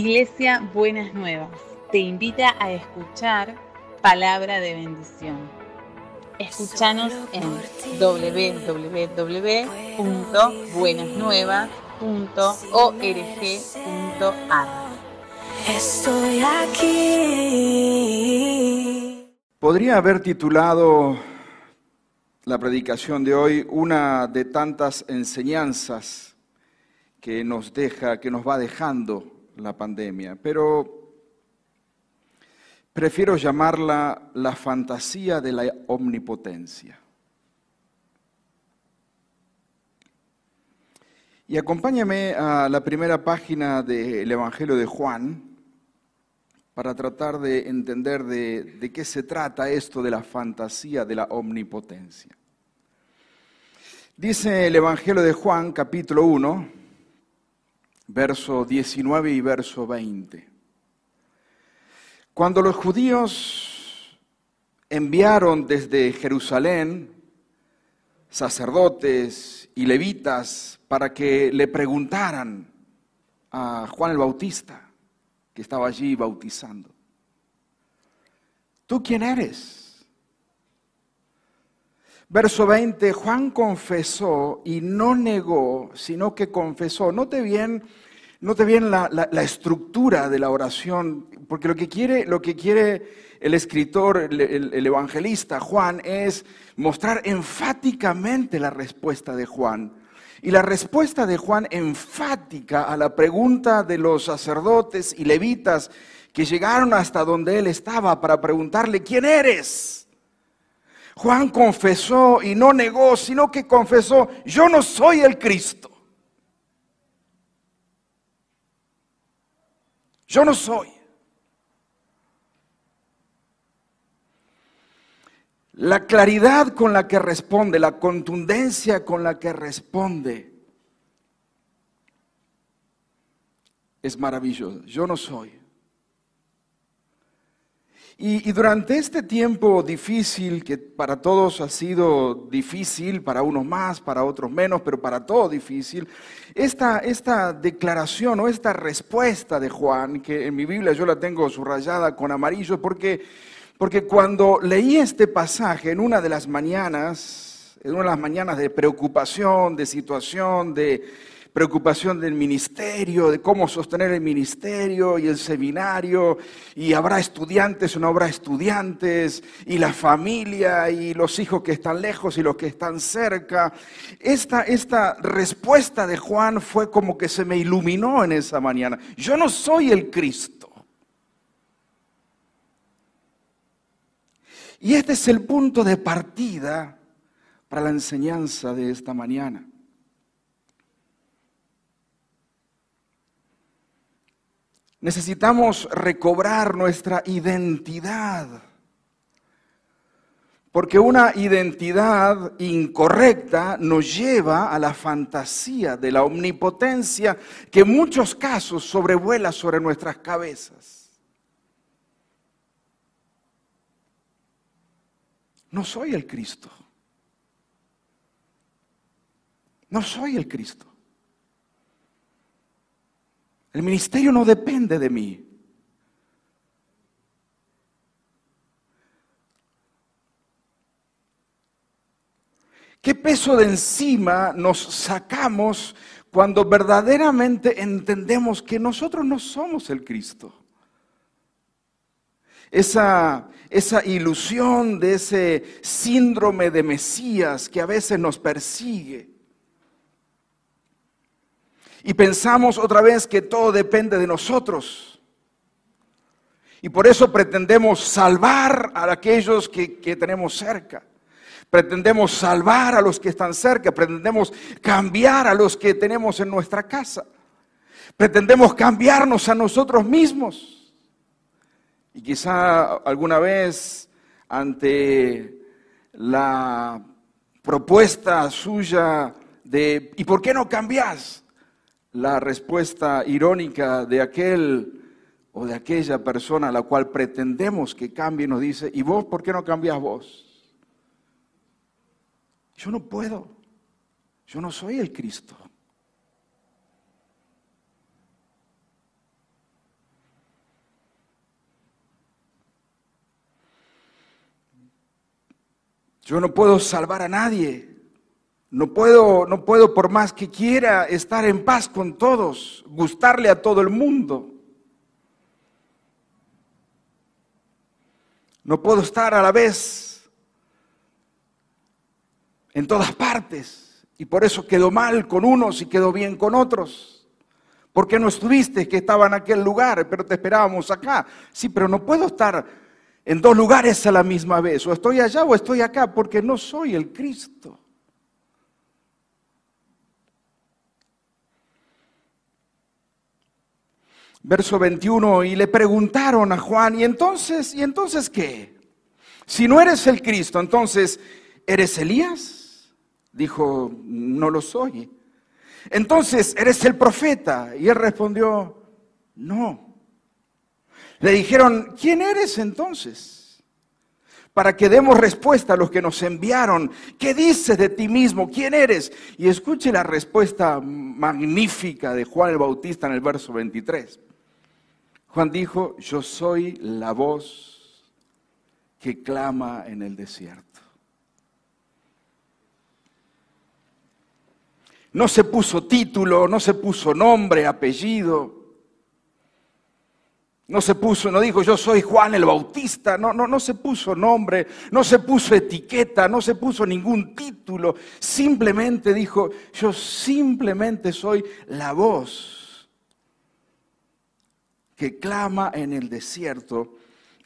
Iglesia Buenas Nuevas te invita a escuchar palabra de bendición. Escúchanos en www.buenasnuevas.org.ar. Estoy aquí. Podría haber titulado la predicación de hoy una de tantas enseñanzas que nos deja, que nos va dejando la pandemia, pero prefiero llamarla la fantasía de la omnipotencia. Y acompáñame a la primera página del Evangelio de Juan para tratar de entender de, qué se trata esto de la fantasía de la omnipotencia. Dice el Evangelio de Juan, capítulo 1, verso 19 y verso 20. Cuando los judíos enviaron desde Jerusalén sacerdotes y levitas para que le preguntaran a Juan el Bautista, que estaba allí bautizando, ¿tú quién eres? Verso 20, Juan confesó y no negó, sino que confesó. Note bien, note bien la, estructura de la oración, porque lo que quiere, lo que quiere el escritor, el evangelista Juan, es mostrar enfáticamente la respuesta de Juan. Y la respuesta de Juan enfática a la pregunta de los sacerdotes y levitas que llegaron hasta donde él estaba para preguntarle, ¿quién eres? Juan confesó y no negó, sino que confesó, yo no soy el Cristo. Yo no soy. La claridad con la que responde, la contundencia con la que responde, es maravillosa. Yo no soy. Y, y, durante este tiempo difícil, que para todos ha sido difícil, para unos más, para otros menos, pero para todos difícil, esta, esta declaración o esta respuesta de Juan, que en mi Biblia yo la tengo subrayada con amarillo, porque, porque cuando leí este pasaje en una de las mañanas, en una de las mañanas de preocupación, de situación, de preocupación del ministerio, de cómo sostener el ministerio y el seminario, y habrá estudiantes o no habrá estudiantes, y la familia, y los hijos que están lejos y los que están cerca. Esta, esta respuesta de Juan fue como que se me iluminó en esa mañana. Yo no soy el Cristo. Y este es el punto de partida para la enseñanza de esta mañana. Necesitamos recobrar nuestra identidad. Porque una identidad incorrecta nos lleva a la fantasía de la omnipotencia que en muchos casos sobrevuela sobre nuestras cabezas. No soy el Cristo. No soy el Cristo. El ministerio no depende de mí. ¿Qué peso de encima nos sacamos cuando verdaderamente entendemos que nosotros no somos el Cristo? Esa, esa ilusión de ese síndrome de Mesías que a veces nos persigue. Y pensamos otra vez que todo depende de nosotros. Y por eso pretendemos salvar a aquellos que, que, tenemos cerca. Pretendemos salvar a los que están cerca. Pretendemos cambiar a los que tenemos en nuestra casa. Pretendemos cambiarnos a nosotros mismos. Y quizá alguna vez ante la propuesta suya de ¿y por qué no cambias? la respuesta irónica de aquel o de aquella persona a la cual pretendemos que cambie nos dice, ¿y vos por qué no cambias vos? Yo no puedo, yo no soy el Cristo. Yo no puedo salvar a nadie. No puedo, no puedo por más que quiera estar en paz con todos, gustarle a todo el mundo. No puedo estar a la vez en todas partes. Y por eso quedó mal con unos y quedó bien con otros. Porque no estuviste que estaba en aquel lugar, pero te esperábamos acá. Sí, pero no puedo estar en dos lugares a la misma vez. O estoy allá o estoy acá, porque no soy el Cristo. Verso 21, y le preguntaron a Juan, ¿y entonces, ¿y entonces qué? Si no eres el Cristo, entonces, ¿eres Elías? Dijo, no lo soy. Entonces, ¿eres el profeta? Y él respondió, no. Le dijeron, ¿quién eres entonces? Para que demos respuesta a los que nos enviaron. ¿Qué dices de ti mismo? ¿Quién eres? Y escuche la respuesta magnífica de Juan el Bautista en el verso 23. Juan dijo, yo soy la voz que clama en el desierto. No se puso título, no se puso nombre, apellido. No se puso, no dijo yo soy Juan el Bautista, no, no, no se puso nombre, no se puso etiqueta, no se puso ningún título. Simplemente dijo, yo simplemente soy la voz que clama en el desierto,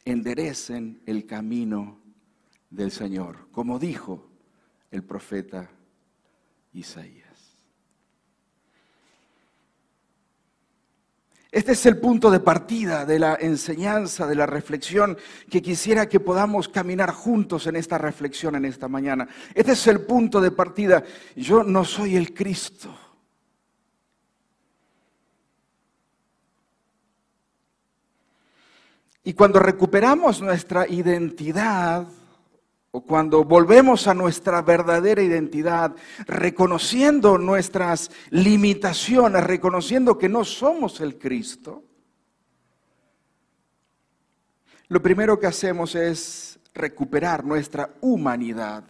enderecen el camino del Señor, como dijo el profeta Isaías. Este es el punto de partida de la enseñanza, de la reflexión, que quisiera que podamos caminar juntos en esta reflexión en esta mañana. Este es el punto de partida. Yo no soy el Cristo. Y cuando recuperamos nuestra identidad, o cuando volvemos a nuestra verdadera identidad, reconociendo nuestras limitaciones, reconociendo que no somos el Cristo, lo primero que hacemos es recuperar nuestra humanidad.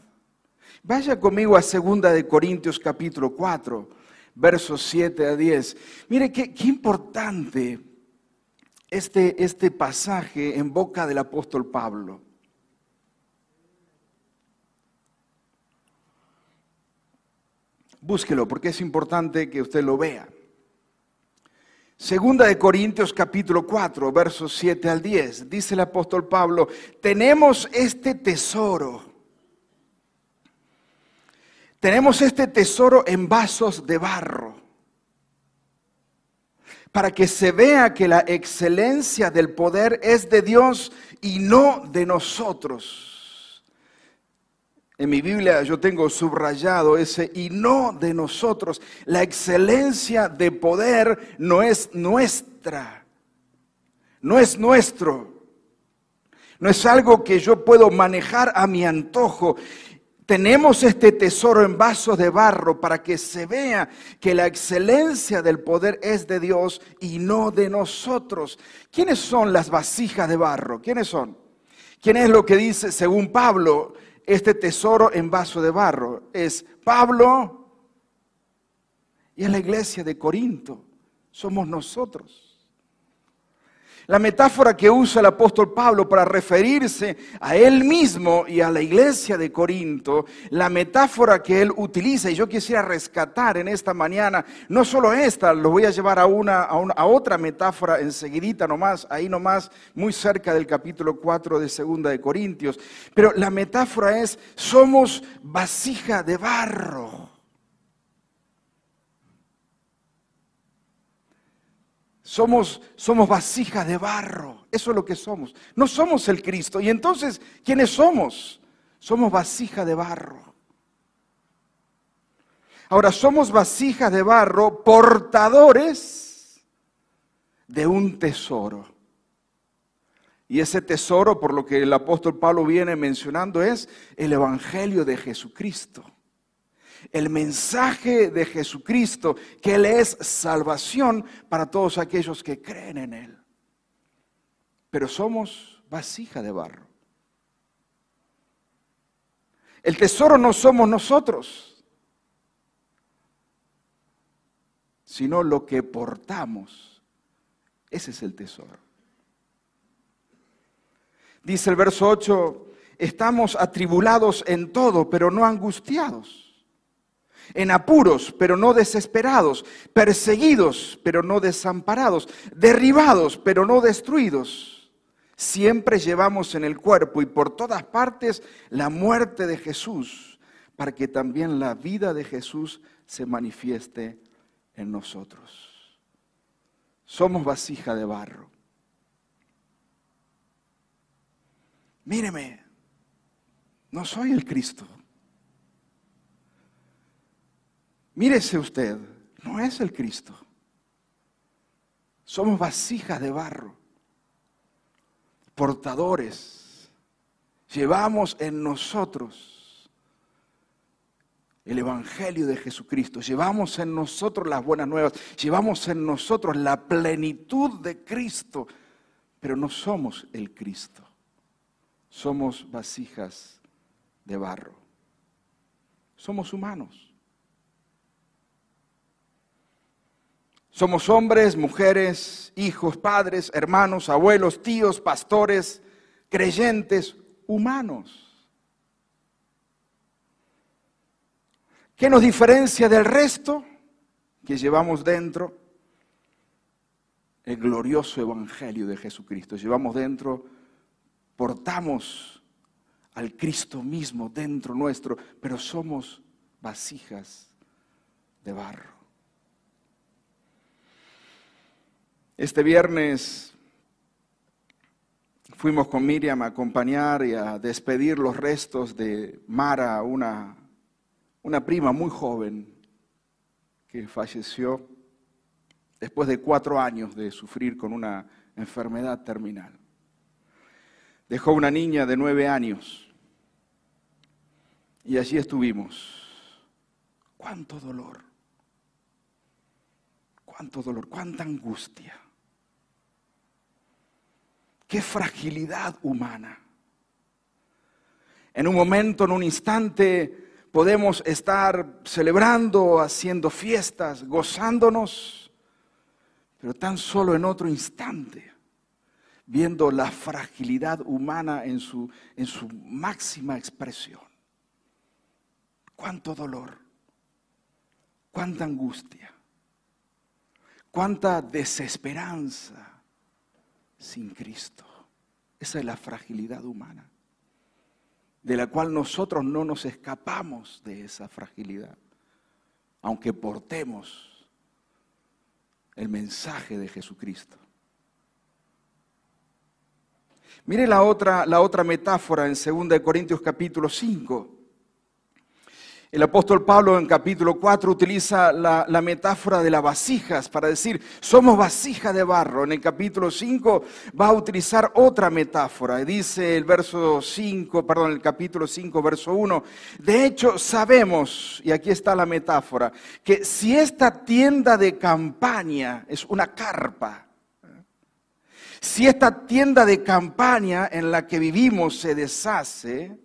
Vaya conmigo a 2 de Corintios capítulo 4, versos 7 a 10. Mire qué, qué importante este, este pasaje en boca del apóstol Pablo. Búsquelo porque es importante que usted lo vea. Segunda de Corintios capítulo 4, versos 7 al 10. Dice el apóstol Pablo, tenemos este tesoro. Tenemos este tesoro en vasos de barro para que se vea que la excelencia del poder es de Dios y no de nosotros. En mi Biblia yo tengo subrayado ese y no de nosotros. La excelencia de poder no es nuestra, no es nuestro. No es algo que yo puedo manejar a mi antojo. Tenemos este tesoro en vasos de barro para que se vea que la excelencia del poder es de Dios y no de nosotros. ¿Quiénes son las vasijas de barro? ¿Quiénes son? ¿Quién es lo que dice, según Pablo, este tesoro en vaso de barro? Es Pablo y es la iglesia de Corinto. Somos nosotros. La metáfora que usa el apóstol Pablo para referirse a él mismo y a la iglesia de Corinto, la metáfora que él utiliza, y yo quisiera rescatar en esta mañana, no solo esta, lo voy a llevar a, una, a, otra metáfora enseguidita nomás, ahí nomás, muy cerca del capítulo 4 de Segunda de Corintios, pero la metáfora es, somos vasija de barro. Somos, somos vasijas de barro. Eso es lo que somos. No somos el Cristo. Y entonces, ¿quiénes somos? Somos vasija de barro. Ahora, somos vasijas de barro portadores de un tesoro. Y ese tesoro, por lo que el apóstol Pablo viene mencionando, es el Evangelio de Jesucristo el mensaje de Jesucristo, que Él es salvación para todos aquellos que creen en Él. Pero somos vasija de barro. El tesoro no somos nosotros, sino lo que portamos. Ese es el tesoro. Dice el verso 8, estamos atribulados en todo, pero no angustiados en apuros, pero no desesperados, perseguidos, pero no desamparados, derribados, pero no destruidos. Siempre llevamos en el cuerpo y por todas partes la muerte de Jesús, para que también la vida de Jesús se manifieste en nosotros. Somos vasija de barro. Míreme, no soy el Cristo. Mírese usted, no es el Cristo. Somos vasijas de barro, portadores. Llevamos en nosotros el Evangelio de Jesucristo, llevamos en nosotros las buenas nuevas, llevamos en nosotros la plenitud de Cristo, pero no somos el Cristo, somos vasijas de barro, somos humanos. Somos hombres, mujeres, hijos, padres, hermanos, abuelos, tíos, pastores, creyentes, humanos. ¿Qué nos diferencia del resto que llevamos dentro? El glorioso Evangelio de Jesucristo. Llevamos dentro, portamos al Cristo mismo dentro nuestro, pero somos vasijas de barro. Este viernes fuimos con Miriam a acompañar y a despedir los restos de Mara, una, una prima muy joven que falleció después de cuatro años de sufrir con una enfermedad terminal. Dejó una niña de nueve años y allí estuvimos. Cuánto dolor, cuánto dolor, cuánta angustia. Qué fragilidad humana. En un momento, en un instante, podemos estar celebrando, haciendo fiestas, gozándonos, pero tan solo en otro instante, viendo la fragilidad humana en su, en su máxima expresión. Cuánto dolor, cuánta angustia, cuánta desesperanza sin Cristo. Esa es la fragilidad humana, de la cual nosotros no nos escapamos de esa fragilidad, aunque portemos el mensaje de Jesucristo. Mire la otra, la otra metáfora en 2 Corintios capítulo 5. El apóstol Pablo en capítulo 4 utiliza la, metáfora de las vasijas para decir, somos vasija de barro. En el capítulo 5 va a utilizar otra metáfora. Dice el verso 5, perdón, el capítulo 5, verso 1. De hecho, sabemos, y aquí está la metáfora, que si esta tienda de campaña es una carpa, si esta tienda de campaña en la que vivimos se deshace,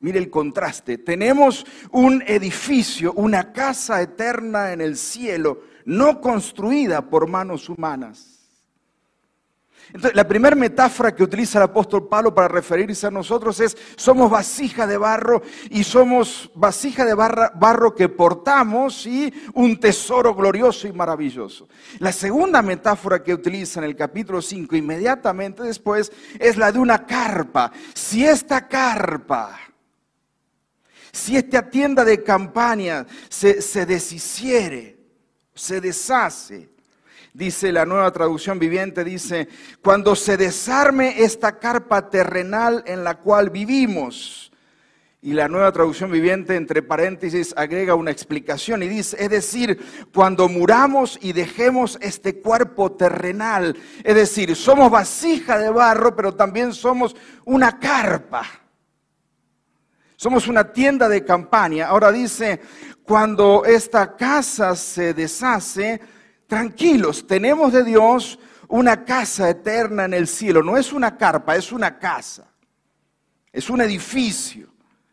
Mire el contraste. Tenemos un edificio, una casa eterna en el cielo, no construida por manos humanas. Entonces, la primera metáfora que utiliza el apóstol Pablo para referirse a nosotros es, somos vasija de barro y somos vasija de barro que portamos y un tesoro glorioso y maravilloso. La segunda metáfora que utiliza en el capítulo 5, inmediatamente después, es la de una carpa. Si esta carpa si esta tienda de campaña se, se deshiciere, se deshace, dice la nueva traducción viviente, dice, cuando se desarme esta carpa terrenal en la cual vivimos. Y la nueva traducción viviente, entre paréntesis, agrega una explicación y dice, es decir, cuando muramos y dejemos este cuerpo terrenal, es decir, somos vasija de barro, pero también somos una carpa. Somos una tienda de campaña. Ahora dice, cuando esta casa se deshace, tranquilos, tenemos de Dios una casa eterna en el cielo. No es una carpa, es una casa. Es un edificio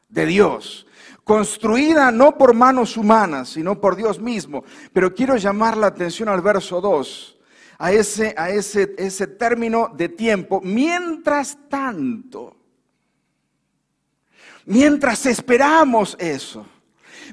de Dios, construida no por manos humanas, sino por Dios mismo. Pero quiero llamar la atención al verso 2, a ese, a ese, ese término de tiempo. Mientras tanto, mientras esperamos eso,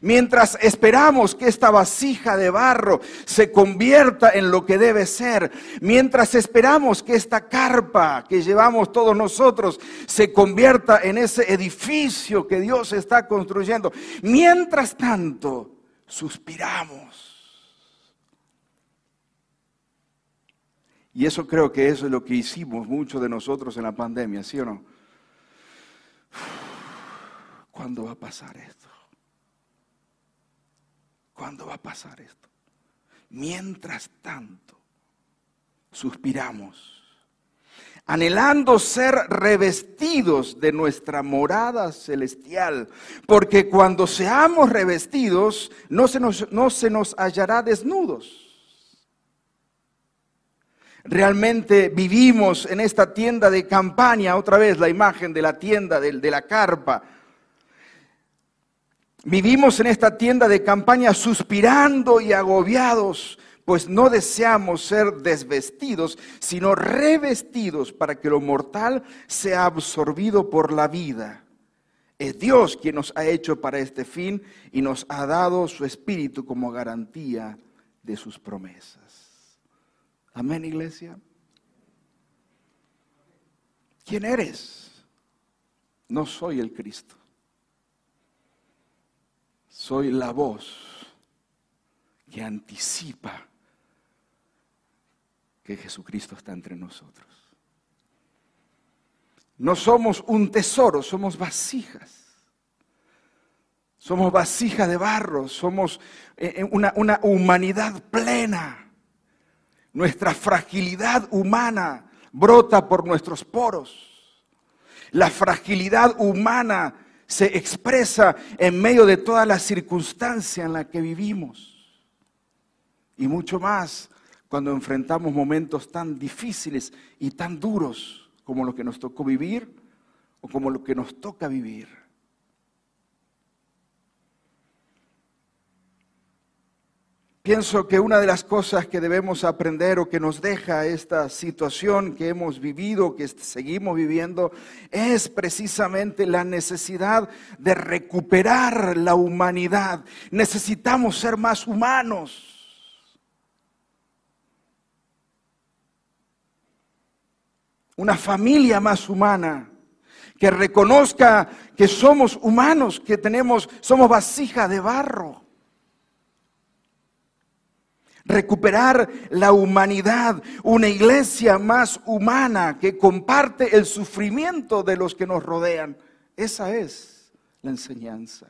Mientras esperamos que esta vasija de barro se convierta en lo que debe ser, mientras esperamos que esta carpa que llevamos todos nosotros se convierta en ese edificio que Dios está construyendo, mientras tanto suspiramos. Y eso creo que eso es lo que hicimos muchos de nosotros en la pandemia, ¿sí o no? ¿Cuándo va a pasar esto? ¿Cuándo va a pasar esto? Mientras tanto, suspiramos, anhelando ser revestidos de nuestra morada celestial, porque cuando seamos revestidos no se nos, no se nos hallará desnudos. Realmente vivimos en esta tienda de campaña, otra vez la imagen de la tienda, de, de la carpa, Vivimos en esta tienda de campaña suspirando y agobiados, pues no deseamos ser desvestidos, sino revestidos para que lo mortal sea absorbido por la vida. Es Dios quien nos ha hecho para este fin y nos ha dado su espíritu como garantía de sus promesas. Amén, iglesia. ¿Quién eres? No soy el Cristo soy la voz que anticipa que Jesucristo está entre nosotros. No somos un tesoro, somos vasijas. Somos vasijas de barro, somos eh, eh, una, una humanidad plena. Nuestra fragilidad humana brota por nuestros poros. La fragilidad humana se expresa en medio de toda la circunstancia en la que vivimos. Y mucho más cuando enfrentamos momentos tan difíciles y tan duros como lo que nos tocó vivir o como lo que nos toca vivir. Pienso que una de las cosas que debemos aprender o que nos deja esta situación que hemos vivido, que seguimos viviendo, es precisamente la necesidad de recuperar la humanidad. Necesitamos ser más humanos. Una familia más humana que reconozca que somos humanos, que tenemos somos vasija de barro recuperar la humanidad, una iglesia más humana que comparte el sufrimiento de los que nos rodean. Esa es la enseñanza.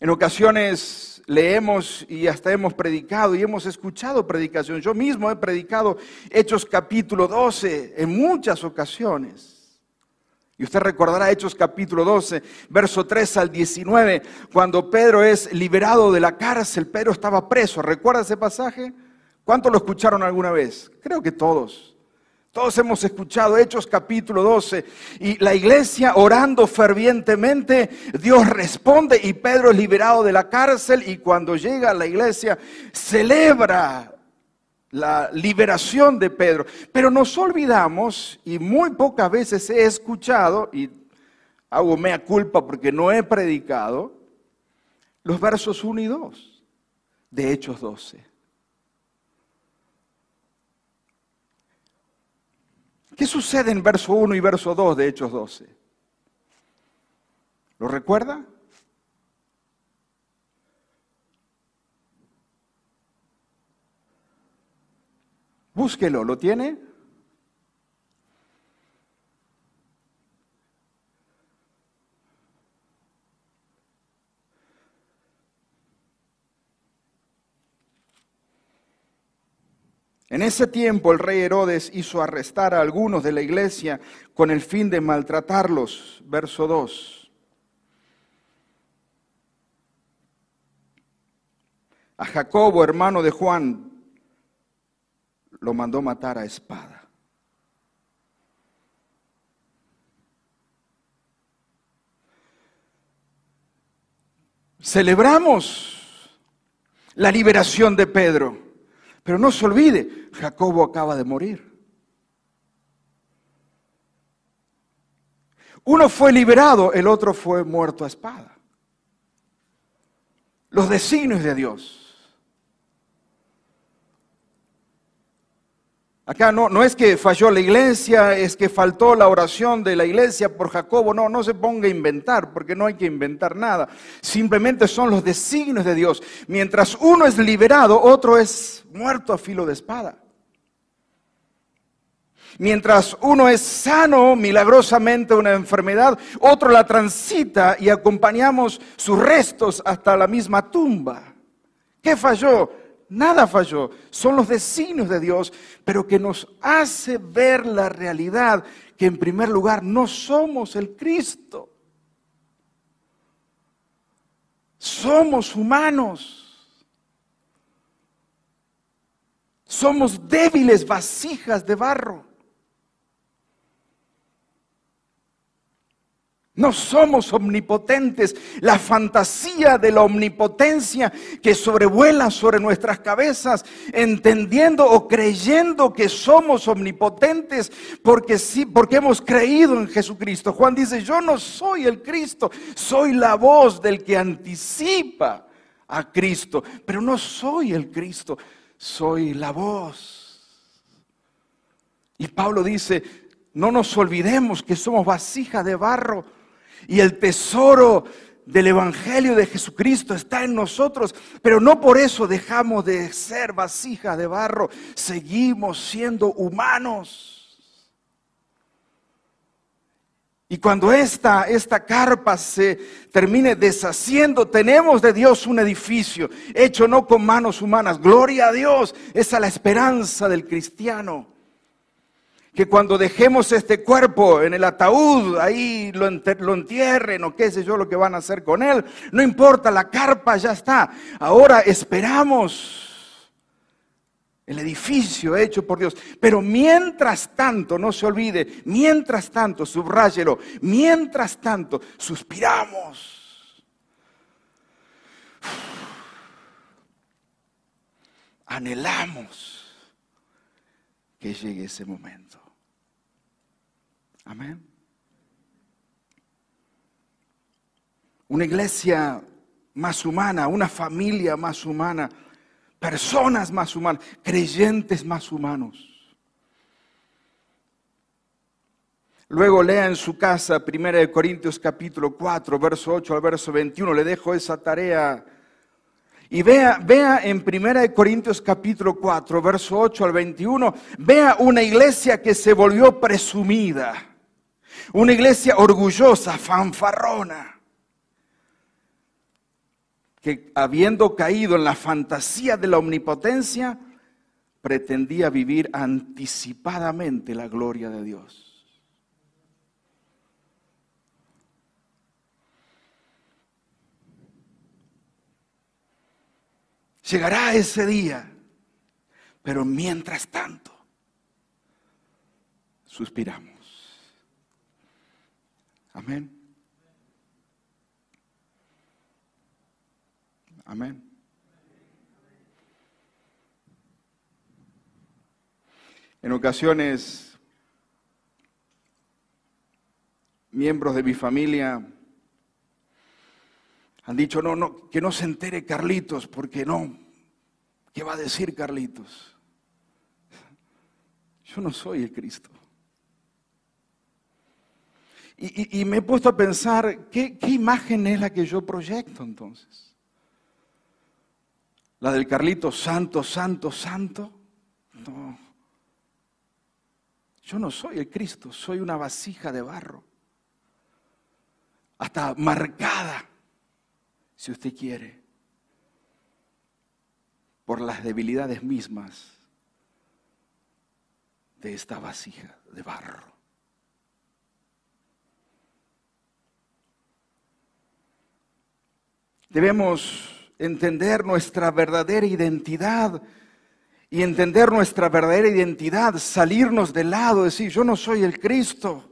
En ocasiones leemos y hasta hemos predicado y hemos escuchado predicación. Yo mismo he predicado Hechos capítulo 12 en muchas ocasiones. Y usted recordará Hechos capítulo 12, verso 3 al 19, cuando Pedro es liberado de la cárcel, Pedro estaba preso. ¿Recuerda ese pasaje? ¿Cuántos lo escucharon alguna vez? Creo que todos. Todos hemos escuchado Hechos capítulo 12 y la iglesia orando fervientemente, Dios responde y Pedro es liberado de la cárcel y cuando llega a la iglesia celebra la liberación de Pedro. Pero nos olvidamos, y muy pocas veces he escuchado, y hago mea culpa porque no he predicado, los versos 1 y 2 de Hechos 12. ¿Qué sucede en verso 1 y verso 2 de Hechos 12? ¿Lo recuerda? Búsquelo, ¿lo tiene? En ese tiempo el rey Herodes hizo arrestar a algunos de la iglesia con el fin de maltratarlos. Verso 2. A Jacobo, hermano de Juan, lo mandó matar a espada. Celebramos la liberación de Pedro, pero no se olvide, Jacobo acaba de morir. Uno fue liberado, el otro fue muerto a espada. Los designios de Dios. Acá no, no es que falló la iglesia, es que faltó la oración de la iglesia por Jacobo. No, no se ponga a inventar, porque no hay que inventar nada. Simplemente son los designios de Dios. Mientras uno es liberado, otro es muerto a filo de espada. Mientras uno es sano milagrosamente una enfermedad, otro la transita y acompañamos sus restos hasta la misma tumba. ¿Qué falló? Nada falló. Son los designios de Dios, pero que nos hace ver la realidad que en primer lugar no somos el Cristo. Somos humanos. Somos débiles vasijas de barro. No somos omnipotentes. La fantasía de la omnipotencia que sobrevuela sobre nuestras cabezas, entendiendo o creyendo que somos omnipotentes porque sí, porque hemos creído en Jesucristo. Juan dice, "Yo no soy el Cristo, soy la voz del que anticipa a Cristo, pero no soy el Cristo, soy la voz." Y Pablo dice, "No nos olvidemos que somos vasija de barro." Y el tesoro del Evangelio de Jesucristo está en nosotros, pero no por eso dejamos de ser vasijas de barro, seguimos siendo humanos. Y cuando esta, esta carpa se termine deshaciendo, tenemos de Dios un edificio hecho no con manos humanas. Gloria a Dios, esa es la esperanza del cristiano que cuando dejemos este cuerpo en el ataúd, ahí lo, entierren o qué sé yo lo que van a hacer con él, no importa, la carpa ya está. Ahora esperamos el edificio hecho por Dios. Pero mientras tanto, no se olvide, mientras tanto, subráyelo, mientras tanto, suspiramos. Anhelamos que llegue ese momento. Amén. Una iglesia más humana, una familia más humana, personas más humanas, creyentes más humanos. Luego lea en su casa 1 Corintios capítulo 4, verso 8 al verso 21. Le dejo esa tarea y vea, vea en 1 Corintios capítulo 4, verso 8 al 21, vea una iglesia que se volvió presumida. Una iglesia orgullosa, fanfarrona, que habiendo caído en la fantasía de la omnipotencia, pretendía vivir anticipadamente la gloria de Dios. Llegará ese día, pero mientras tanto, suspiramos. Amén. Amén. En ocasiones, miembros de mi familia han dicho, no, no, que no se entere Carlitos, porque no, ¿qué va a decir Carlitos? Yo no soy el Cristo. Y, me he puesto a pensar, ¿qué, ¿qué imagen es la que yo proyecto entonces? ¿La del Carlito santo, santo, santo? No. Yo no soy el Cristo, soy una vasija de barro. Hasta marcada, si usted quiere, por las debilidades mismas de esta vasija de barro. Debemos entender nuestra verdadera identidad y entender nuestra verdadera identidad, salirnos del lado, decir, yo no soy el Cristo.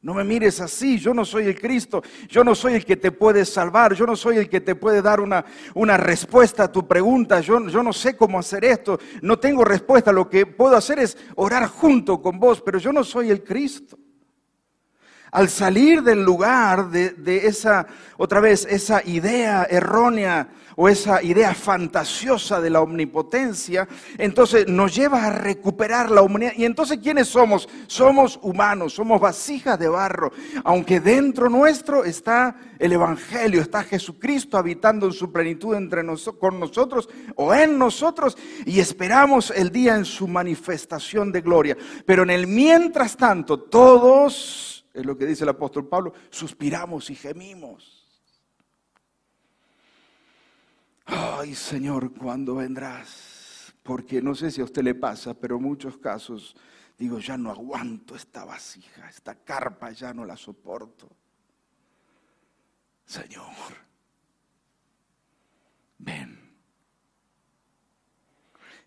No me mires así, yo no soy el Cristo, yo no soy el que te puede salvar, yo no soy el que te puede dar una, una respuesta a tu pregunta, yo, yo no sé cómo hacer esto, no tengo respuesta, lo que puedo hacer es orar junto con vos, pero yo no soy el Cristo. Al salir del lugar de, de esa, otra vez, esa idea errónea o esa idea fantasiosa de la omnipotencia, entonces nos lleva a recuperar la humanidad. Y entonces, ¿quiénes somos? Somos humanos, somos vasijas de barro, aunque dentro nuestro está el Evangelio, está Jesucristo habitando en su plenitud entre nosotros, con nosotros o en nosotros y esperamos el día en su manifestación de gloria. Pero en el mientras tanto, todos, es lo que dice el apóstol Pablo, suspiramos y gemimos. Ay Señor, ¿cuándo vendrás? Porque no sé si a usted le pasa, pero en muchos casos digo, ya no aguanto esta vasija, esta carpa ya no la soporto. Señor, ven.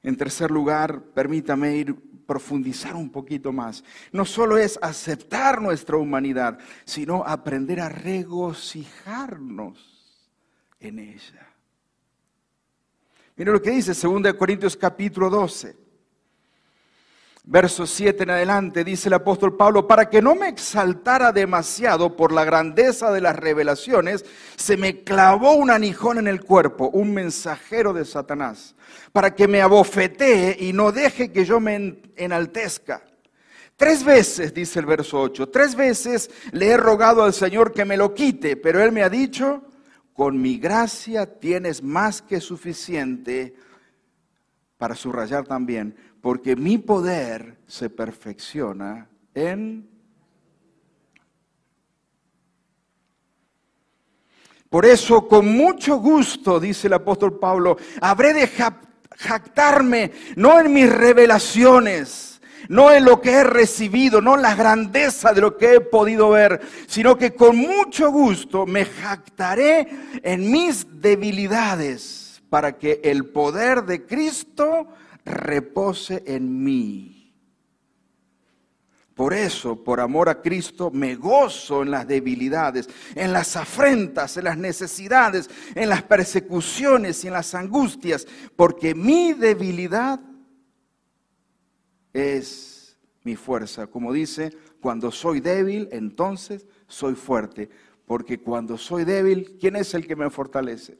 En tercer lugar, permítame ir profundizar un poquito más. No solo es aceptar nuestra humanidad, sino aprender a regocijarnos en ella. Mira lo que dice 2 Corintios capítulo 12. Verso 7 en adelante dice el apóstol Pablo, para que no me exaltara demasiado por la grandeza de las revelaciones, se me clavó un anijón en el cuerpo, un mensajero de Satanás, para que me abofetee y no deje que yo me enaltezca. Tres veces, dice el verso 8, tres veces le he rogado al Señor que me lo quite, pero él me ha dicho, con mi gracia tienes más que suficiente para subrayar también, porque mi poder se perfecciona en... Por eso, con mucho gusto, dice el apóstol Pablo, habré de jactarme, no en mis revelaciones, no en lo que he recibido, no en la grandeza de lo que he podido ver, sino que con mucho gusto me jactaré en mis debilidades para que el poder de Cristo repose en mí. Por eso, por amor a Cristo, me gozo en las debilidades, en las afrentas, en las necesidades, en las persecuciones y en las angustias, porque mi debilidad es mi fuerza. Como dice, cuando soy débil, entonces soy fuerte. Porque cuando soy débil, ¿quién es el que me fortalece?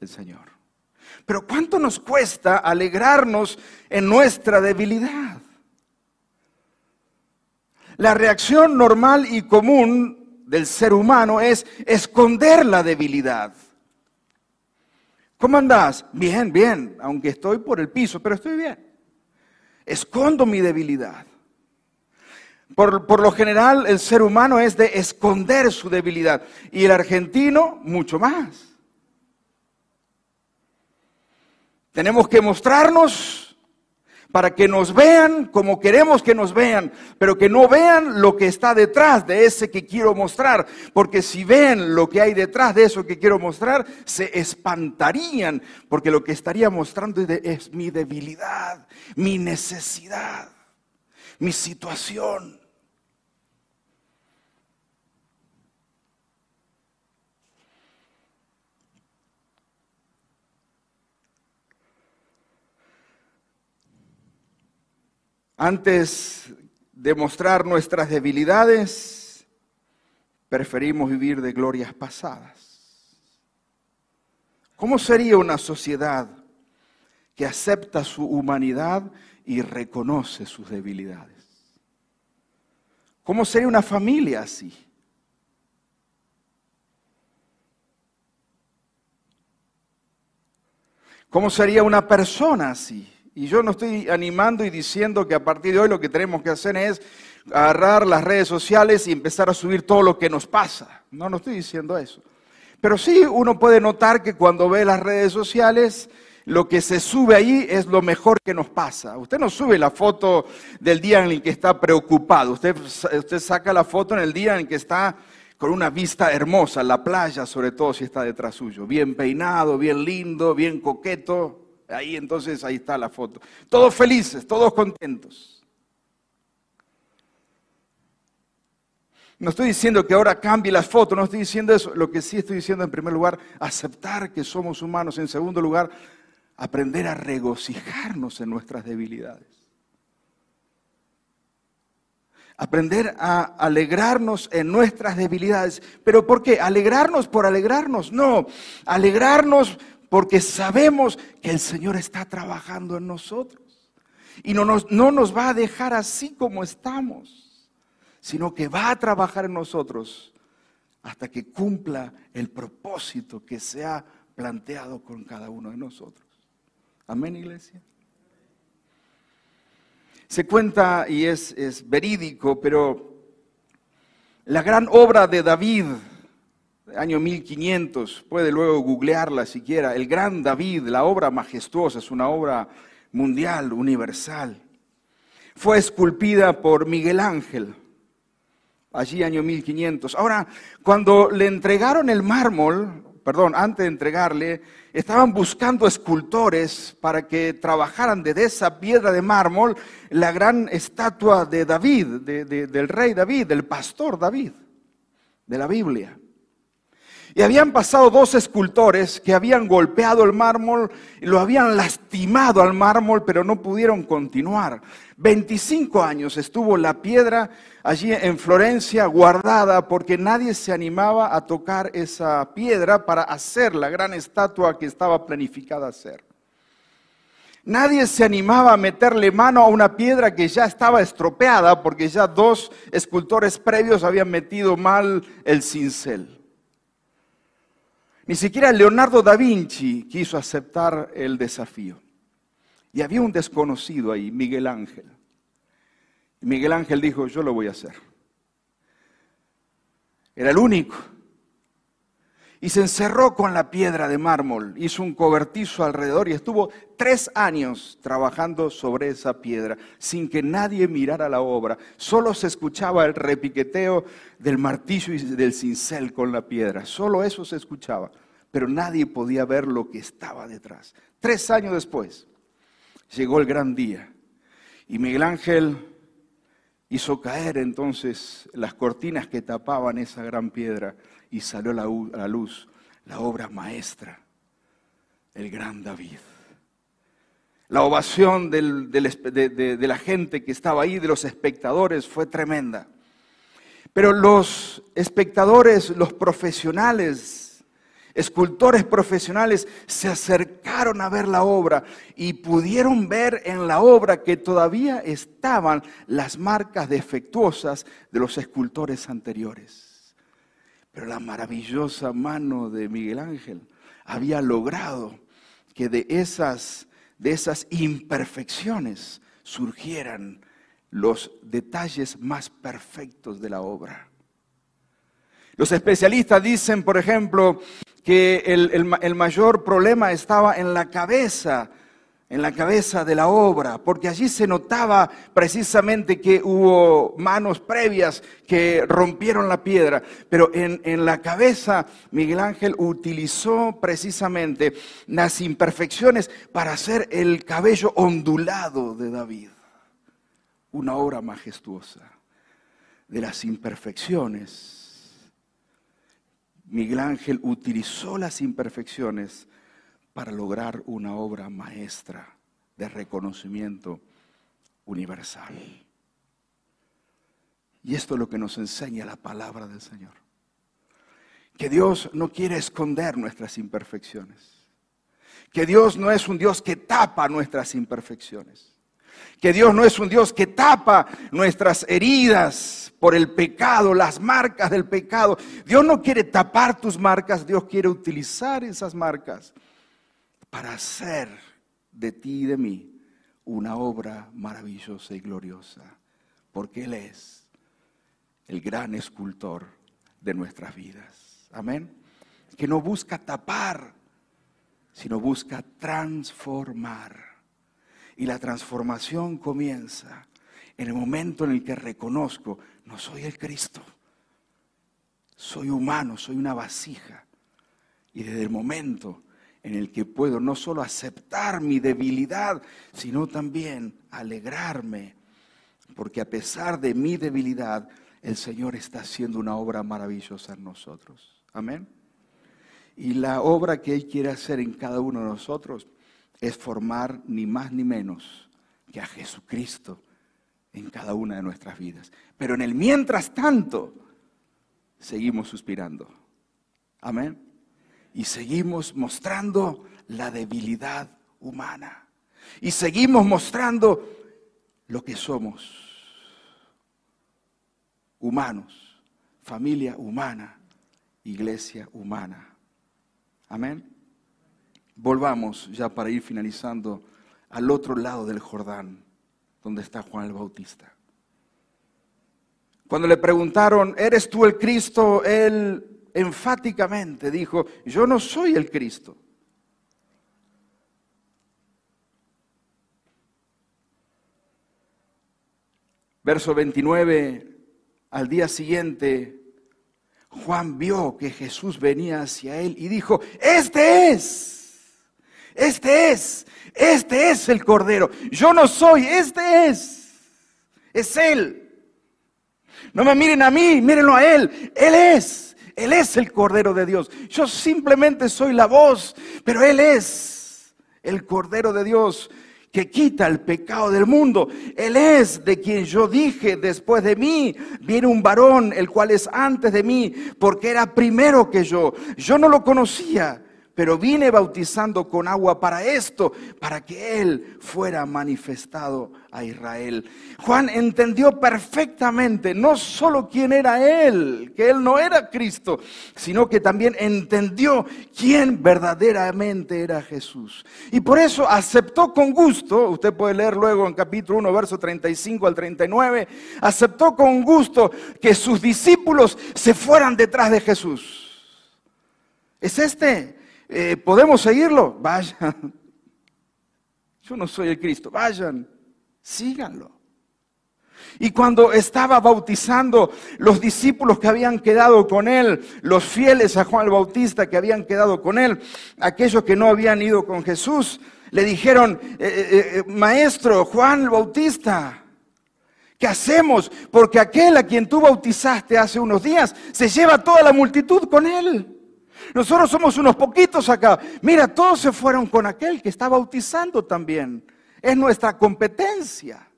El Señor. Pero ¿cuánto nos cuesta alegrarnos en nuestra debilidad? La reacción normal y común del ser humano es esconder la debilidad. ¿Cómo andás? Bien, bien, aunque estoy por el piso, pero estoy bien escondo mi debilidad. Por, lo general, el ser humano es de esconder su debilidad y el argentino mucho más. Tenemos que mostrarnos para que nos vean como queremos que nos vean, pero que no vean lo que está detrás de ese que quiero mostrar, porque si ven lo que hay detrás de eso que quiero mostrar, se espantarían, porque lo que estaría mostrando es mi debilidad, mi necesidad, mi situación. Antes de mostrar nuestras debilidades, preferimos vivir de glorias pasadas. ¿Cómo sería una sociedad que acepta su humanidad y reconoce sus debilidades? ¿Cómo sería una familia así? ¿Cómo sería una persona así? Y yo no estoy animando y diciendo que a partir de hoy lo que tenemos que hacer es agarrar las redes sociales y empezar a subir todo lo que nos pasa. No, no estoy diciendo eso. Pero sí uno puede notar que cuando ve las redes sociales, lo que se sube ahí es lo mejor que nos pasa. Usted no sube la foto del día en el que está preocupado. Usted, usted saca la foto en el día en que está con una vista hermosa, la playa, sobre todo si está detrás suyo. Bien peinado, bien lindo, bien coqueto. Ahí entonces, ahí está la foto. Todos felices, todos contentos. No estoy diciendo que ahora cambie las fotos, no estoy diciendo eso. Lo que sí estoy diciendo en primer lugar, aceptar que somos humanos. En segundo lugar, aprender a regocijarnos en nuestras debilidades. Aprender a alegrarnos en nuestras debilidades. ¿Pero por qué? ¿Alegrarnos por alegrarnos? No, alegrarnos porque sabemos que el Señor está trabajando en nosotros. Y no nos, no nos va a dejar así como estamos sino que va a trabajar en nosotros hasta que cumpla el propósito que se ha planteado con cada uno de nosotros. Amén, iglesia. Se cuenta y es, es verídico, pero la gran obra de David, año 1500, puede luego googlearla siquiera, el gran David, la obra majestuosa, es una obra mundial, universal, fue esculpida por Miguel Ángel allí año 1500. Ahora, cuando le entregaron el mármol, perdón, antes de entregarle, estaban buscando escultores para que trabajaran de esa piedra de mármol la gran estatua de David, del rey David, del pastor David, de la Biblia. Y habían pasado dos escultores que habían golpeado el mármol, y lo habían lastimado al mármol, pero no pudieron continuar. 25 años estuvo la piedra allí en Florencia guardada porque nadie se animaba a tocar esa piedra para hacer la gran estatua que estaba planificada hacer. Nadie se animaba a meterle mano a una piedra que ya estaba estropeada porque ya dos escultores previos habían metido mal el cincel. Ni siquiera Leonardo da Vinci quiso aceptar el desafío. Y había un desconocido ahí, Miguel Ángel. Y Miguel Ángel dijo, yo lo voy a hacer. Era el único. Y se encerró con la piedra de mármol, hizo un cobertizo alrededor y estuvo tres años trabajando sobre esa piedra sin que nadie mirara la obra. Solo se escuchaba el repiqueteo del martillo y del cincel con la piedra. Solo eso se escuchaba, pero nadie podía ver lo que estaba detrás. Tres años después llegó el gran día y Miguel Ángel hizo caer entonces las cortinas que tapaban esa gran piedra y salió a la luz la obra maestra, el gran David. La ovación de, de, la gente que estaba ahí, de los espectadores, fue tremenda. Pero los espectadores, los profesionales, escultores profesionales se acercaron a ver la obra y pudieron ver en la obra que todavía estaban las marcas defectuosas de los escultores anteriores. Pero la maravillosa mano de Miguel Ángel había logrado que de esas, de esas imperfecciones surgieran los detalles más perfectos de la obra. Los especialistas dicen, por ejemplo, que el, mayor problema estaba en la cabeza, en la cabeza de la obra, porque allí se notaba precisamente que hubo manos previas que rompieron la piedra, pero en, en, la cabeza Miguel Ángel utilizó precisamente las imperfecciones para hacer el cabello ondulado de David, una obra majestuosa de las imperfecciones. Miguel Ángel utilizó las imperfecciones para lograr una obra maestra de reconocimiento universal. Y esto es lo que nos enseña la palabra del Señor. Que Dios no quiere esconder nuestras imperfecciones. Que Dios no es un Dios que tapa nuestras imperfecciones. Que Dios no es un Dios que tapa nuestras heridas por el pecado, las marcas del pecado. Dios no quiere tapar tus marcas, Dios quiere utilizar esas marcas para hacer de ti y de mí una obra maravillosa y gloriosa, porque Él es el gran escultor de nuestras vidas. Amén. Que no busca tapar, sino busca transformar. Y la transformación comienza en el momento en el que reconozco, no soy el Cristo, soy humano, soy una vasija. Y desde el momento en el que puedo no solo aceptar mi debilidad, sino también alegrarme, porque a pesar de mi debilidad, el Señor está haciendo una obra maravillosa en nosotros. Amén. Y la obra que Él quiere hacer en cada uno de nosotros es formar ni más ni menos que a Jesucristo en cada una de nuestras vidas. Pero en el mientras tanto, seguimos suspirando. Amén. Y seguimos mostrando la debilidad humana. Y seguimos mostrando lo que somos. Humanos, familia humana, iglesia humana. Amén. Volvamos ya para ir finalizando al otro lado del Jordán, donde está Juan el Bautista. Cuando le preguntaron, ¿eres tú el Cristo? Él enfáticamente dijo, yo no soy el Cristo. Verso 29, al día siguiente, Juan vio que Jesús venía hacia él y dijo, este es, este es, este es el Cordero. Yo no soy, este es, es Él. No me miren a mí, mírenlo a Él. Él es, Él es el Cordero de Dios. Yo simplemente soy la voz, pero Él es el Cordero de Dios que quita el pecado del mundo. Él es de quien yo dije, después de mí viene un varón, el cual es antes de mí, porque era primero que yo. Yo no lo conocía, pero vine bautizando con agua para esto, para que Él fuera manifestado a Israel. Juan entendió perfectamente no solo quién era Él, que Él no era Cristo, sino que también entendió quién verdaderamente era Jesús. Y por eso aceptó con gusto, usted puede leer luego en capítulo 1, verso 35 al 39, aceptó con gusto que sus discípulos se fueran detrás de Jesús. Es este eh, ¿podemos seguirlo? Vayan. Yo no soy el Cristo, vayan, síganlo. Y cuando estaba bautizando los discípulos que habían quedado con él, los fieles a Juan el Bautista que habían quedado con él, aquellos que no habían ido con Jesús, le dijeron, eh, eh, maestro Juan el Bautista, ¿qué hacemos? Porque aquel a quien tú bautizaste hace unos días se lleva toda la multitud con él. Nosotros somos unos poquitos acá. Mira, todos se fueron con aquel que está bautizando también. Es nuestra competencia.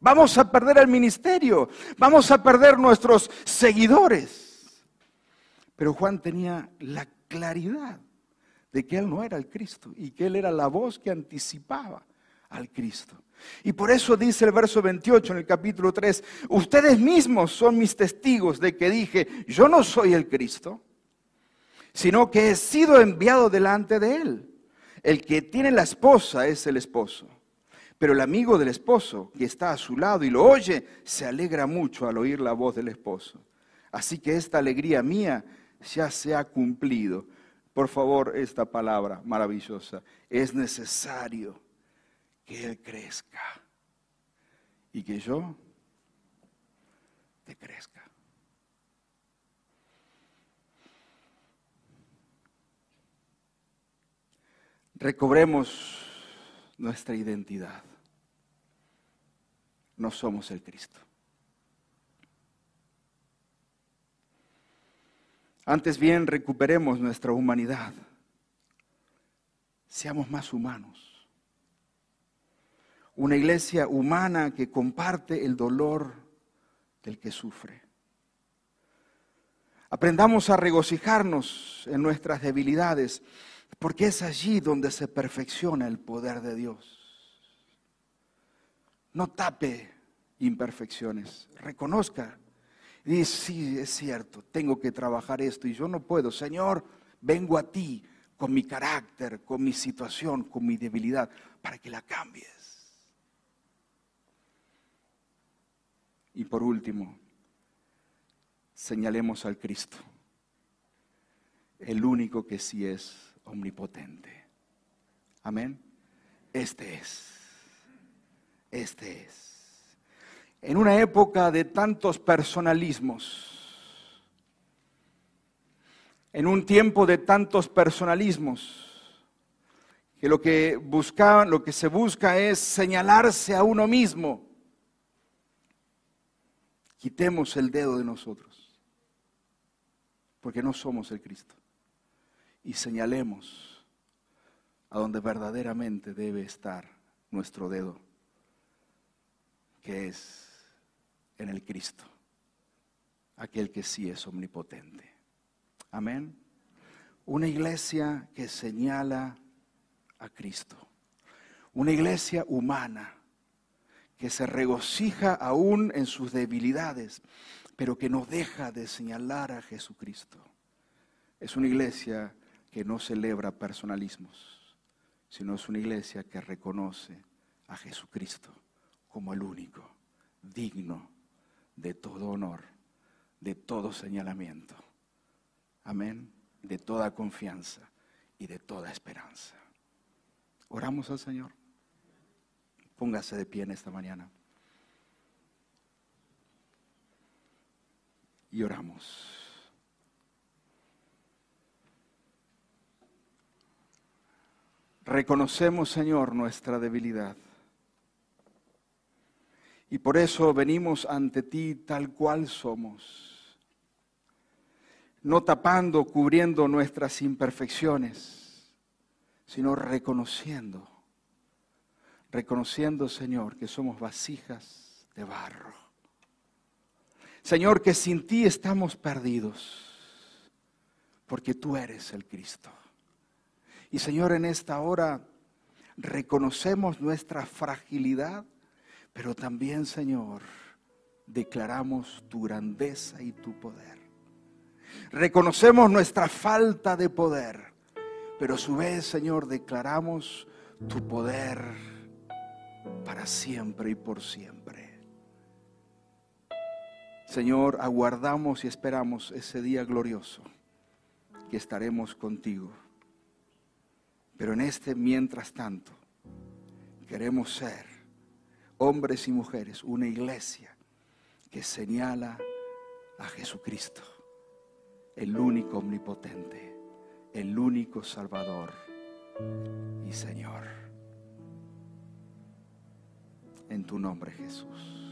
Vamos a perder el ministerio, vamos a perder nuestros seguidores. Pero Juan tenía la claridad de que él no era el Cristo y que él era la voz que anticipaba al Cristo. Y por eso dice el verso 28 en el capítulo 3, ustedes mismos son mis testigos de que dije, yo no soy el Cristo sino que he sido enviado delante de él. El que tiene la esposa es el esposo. Pero el amigo del esposo, que está a su lado y lo oye, se alegra mucho al oír la voz del esposo. Así que esta alegría mía ya se ha cumplido. Por favor, esta palabra maravillosa. Es necesario que Él crezca y que yo te crezca. Recobremos nuestra identidad. No somos el Cristo. Antes bien, recuperemos nuestra humanidad. Seamos más humanos. Una iglesia humana que comparte el dolor del que sufre. Aprendamos a regocijarnos en nuestras debilidades porque es allí donde se perfecciona el poder de Dios. No tape imperfecciones, reconozca. Dice, sí, es cierto, tengo que trabajar esto y yo no puedo. Señor, vengo a ti con mi carácter, con mi situación, con mi debilidad, para que la cambies. Y por último, señalemos al Cristo, el único que sí es omnipotente. Amén. Este es. Este es. En una época de tantos personalismos, en un tiempo de tantos personalismos, que lo que busca, lo que se busca es señalarse a uno mismo. Quitemos el dedo de nosotros, porque no somos el Cristo. Y señalemos a donde verdaderamente debe estar nuestro dedo, que es en el Cristo, aquel que sí es omnipotente. Amén. Una iglesia que señala a Cristo. Una iglesia humana que se regocija aún en sus debilidades, pero que no deja de señalar a Jesucristo. Es una iglesia que no celebra personalismos, sino es una iglesia que reconoce a Jesucristo como el único, digno de todo honor, de todo señalamiento. Amén. De toda confianza y de toda esperanza. Oramos al Señor. Póngase de pie en esta mañana. Y oramos. Reconocemos, Señor, nuestra debilidad. Y por eso venimos ante ti tal cual somos, no tapando, cubriendo nuestras imperfecciones, sino reconociendo, reconociendo, Señor, que somos vasijas de barro. Señor, que sin ti estamos perdidos, porque tú eres el Cristo. Y Señor, en esta hora reconocemos nuestra fragilidad pero también, Señor, declaramos tu grandeza y tu poder. Reconocemos nuestra falta de poder, pero a su vez, Señor, declaramos tu poder para siempre y por siempre. Señor, aguardamos y esperamos ese día glorioso que estaremos contigo. Pero en este mientras tanto, queremos ser hombres y mujeres, una iglesia que señala a Jesucristo, el único omnipotente, el único Salvador y Señor. En tu nombre Jesús.